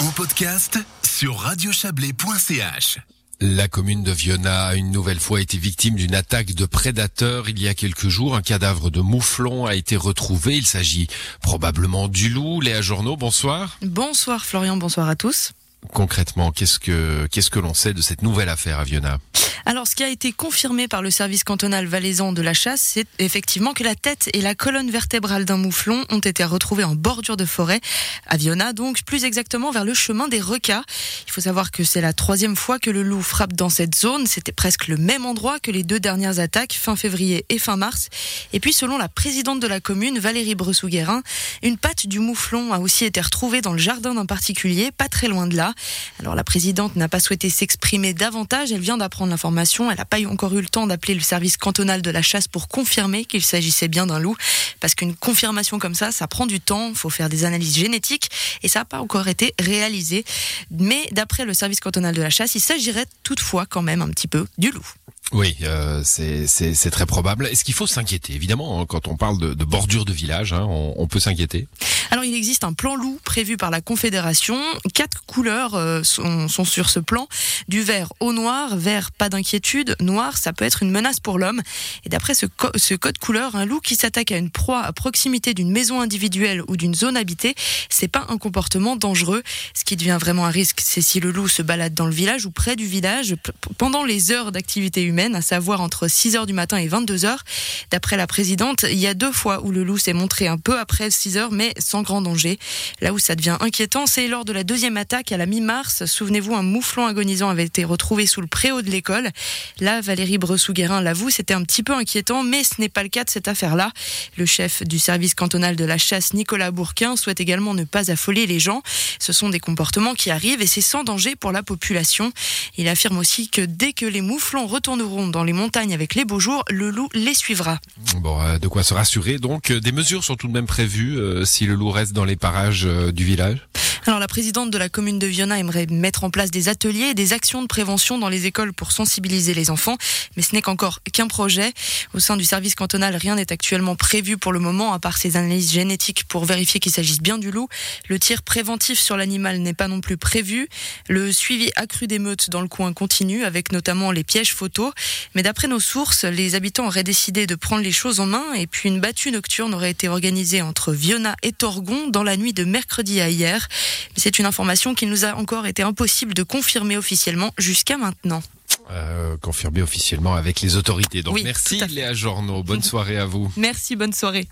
en podcast sur radiochablais.ch. La commune de Viona a une nouvelle fois été victime d'une attaque de prédateurs. Il y a quelques jours, un cadavre de mouflon a été retrouvé. Il s'agit probablement du loup. Léa Journaux, bonsoir. Bonsoir Florian, bonsoir à tous. Concrètement, qu'est-ce que qu'est-ce que l'on sait de cette nouvelle affaire à Viona? Alors, ce qui a été confirmé par le service cantonal valaisan de la chasse, c'est effectivement que la tête et la colonne vertébrale d'un mouflon ont été retrouvées en bordure de forêt, à Viona, donc plus exactement vers le chemin des Recas. Il faut savoir que c'est la troisième fois que le loup frappe dans cette zone. C'était presque le même endroit que les deux dernières attaques, fin février et fin mars. Et puis, selon la présidente de la commune, Valérie Bressou-Guérin, une patte du mouflon a aussi été retrouvée dans le jardin d'un particulier, pas très loin de là. Alors, la présidente n'a pas souhaité s'exprimer davantage. Elle vient d'apprendre l'information elle n'a pas encore eu le temps d'appeler le service cantonal de la chasse pour confirmer qu'il s'agissait bien d'un loup. Parce qu'une confirmation comme ça, ça prend du temps. Il faut faire des analyses génétiques et ça n'a pas encore été réalisé. Mais d'après le service cantonal de la chasse, il s'agirait toutefois quand même un petit peu du loup. Oui, euh, c'est très probable. Est-ce qu'il faut s'inquiéter? Évidemment, hein, quand on parle de, bordure de village, hein, on, peut s'inquiéter. Alors, il existe un plan loup prévu par la Confédération. Quatre couleurs euh, sont, sur ce plan. Du vert au noir, vert pas d'inquiétude, noir ça peut être une menace pour l'homme. Et d'après ce, ce, code couleur, un loup qui s'attaque à une proie à proximité d'une maison individuelle ou d'une zone habitée, c'est pas un comportement dangereux. Ce qui devient vraiment un risque, c'est si le loup se balade dans le village ou près du village pendant les heures d'activité humaine à savoir entre 6h du matin et 22h. D'après la présidente, il y a deux fois où le loup s'est montré un peu après 6h, mais sans grand danger. Là où ça devient inquiétant, c'est lors de la deuxième attaque à la mi-mars. Souvenez-vous, un mouflon agonisant avait été retrouvé sous le préau de l'école. Là, Valérie Bressou-Guérin l'avoue, c'était un petit peu inquiétant, mais ce n'est pas le cas de cette affaire-là. Le chef du service cantonal de la chasse, Nicolas Bourquin, souhaite également ne pas affoler les gens. Ce sont des comportements qui arrivent et c'est sans danger pour la population. Il affirme aussi que dès que les mouflons retourneront dans les montagnes avec les beaux jours, le loup les suivra. Bon, euh, de quoi se rassurer. Donc, euh, des mesures sont tout de même prévues euh, si le loup reste dans les parages du village? Alors la présidente de la commune de Viona aimerait mettre en place des ateliers et des actions de prévention dans les écoles pour sensibiliser les enfants, mais ce n'est qu'encore qu'un projet. Au sein du service cantonal, rien n'est actuellement prévu pour le moment, à part ces analyses génétiques pour vérifier qu'il s'agisse bien du loup. Le tir préventif sur l'animal n'est pas non plus prévu. Le suivi accru des meutes dans le coin continue, avec notamment les pièges photos. Mais d'après nos sources, les habitants auraient décidé de prendre les choses en main et puis une battue nocturne aurait été organisée entre Viona et Torgon dans la nuit de mercredi à hier. Mais c'est une information qui nous a encore été impossible de confirmer officiellement jusqu'à maintenant. Euh, confirmer officiellement avec les autorités. Donc merci Léa Journaux. Bonne soirée à vous. Merci, bonne soirée.